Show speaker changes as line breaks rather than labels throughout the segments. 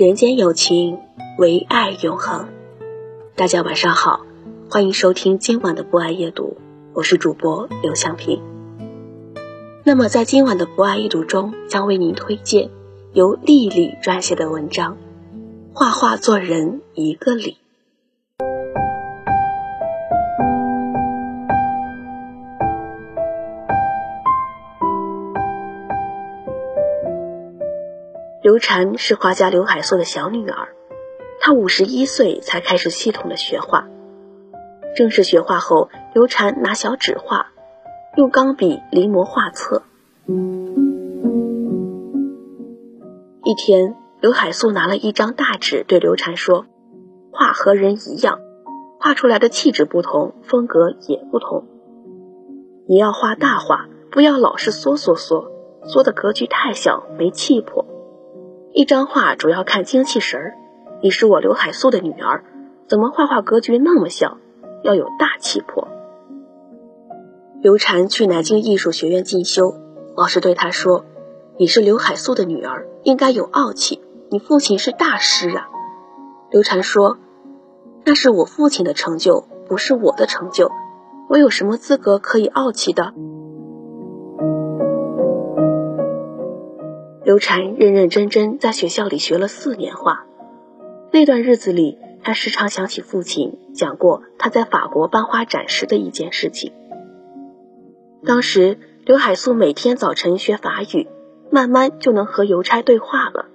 人间有情，唯爱永恒。大家晚上好，欢迎收听今晚的不爱夜读，我是主播刘向平。那么在今晚的不爱夜读中，将为您推荐由丽丽撰写的文章《画画做人一个理》。刘禅是画家刘海粟的小女儿，她五十一岁才开始系统的学画。正式学画后，刘禅拿小纸画，用钢笔临摹画册。一天，刘海粟拿了一张大纸，对刘禅说：“画和人一样，画出来的气质不同，风格也不同。你要画大画，不要老是缩缩缩，缩的格局太小，没气魄。”一张画主要看精气神儿，你是我刘海粟的女儿，怎么画画格局那么小？要有大气魄。刘禅去南京艺术学院进修，老师对他说：“你是刘海粟的女儿，应该有傲气。你父亲是大师啊。”刘禅说：“那是我父亲的成就，不是我的成就，我有什么资格可以傲气的？”刘禅认认真真在学校里学了四年画，那段日子里，他时常想起父亲讲过他在法国班花展时的一件事情。当时刘海粟每天早晨学法语，慢慢就能和邮差对话了。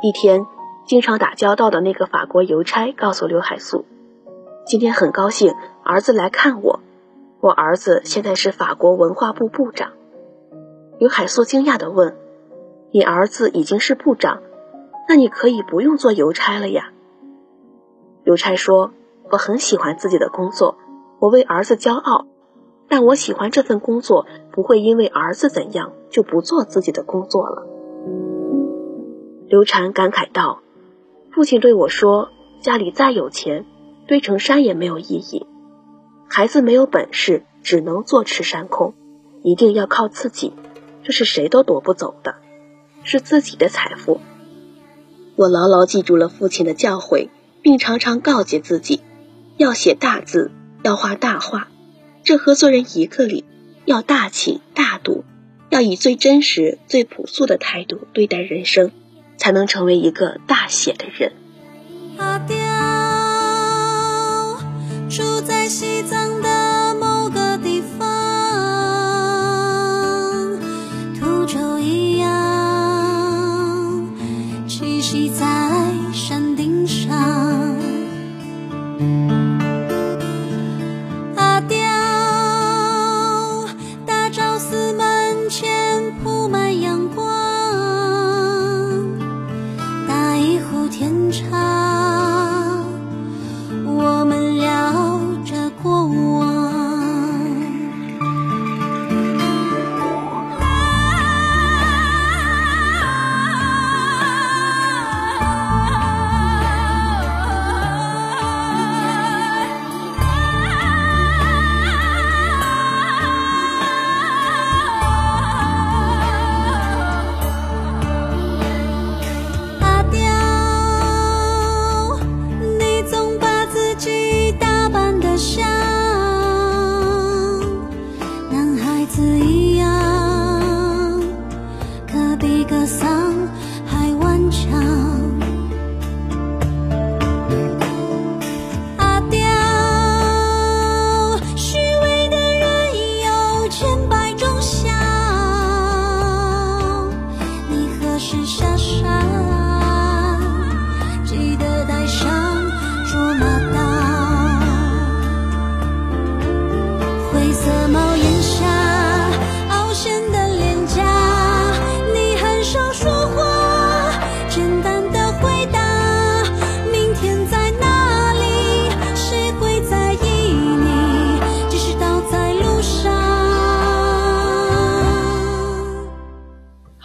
一天，经常打交道的那个法国邮差告诉刘海粟：“今天很高兴，儿子来看我。我儿子现在是法国文化部部长。”刘海粟惊讶地问：“你儿子已经是部长，那你可以不用做邮差了呀？”邮差说：“我很喜欢自己的工作，我为儿子骄傲，但我喜欢这份工作，不会因为儿子怎样就不做自己的工作了。”刘禅感慨道：“父亲对我说，家里再有钱，堆成山也没有意义。孩子没有本事，只能坐吃山空，一定要靠自己。”这是谁都夺不走的，是自己的财富。我牢牢记住了父亲的教诲，并常常告诫自己，要写大字，要画大画。这和做人一个理，要大气大度，要以最真实、最朴素的态度对待人生，才能成为一个大写的人。自己。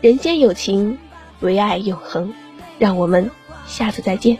人间有情，唯爱永恒。让我们下次再见。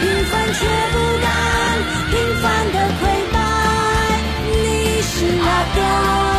平凡却不甘平凡的溃败你是阿刁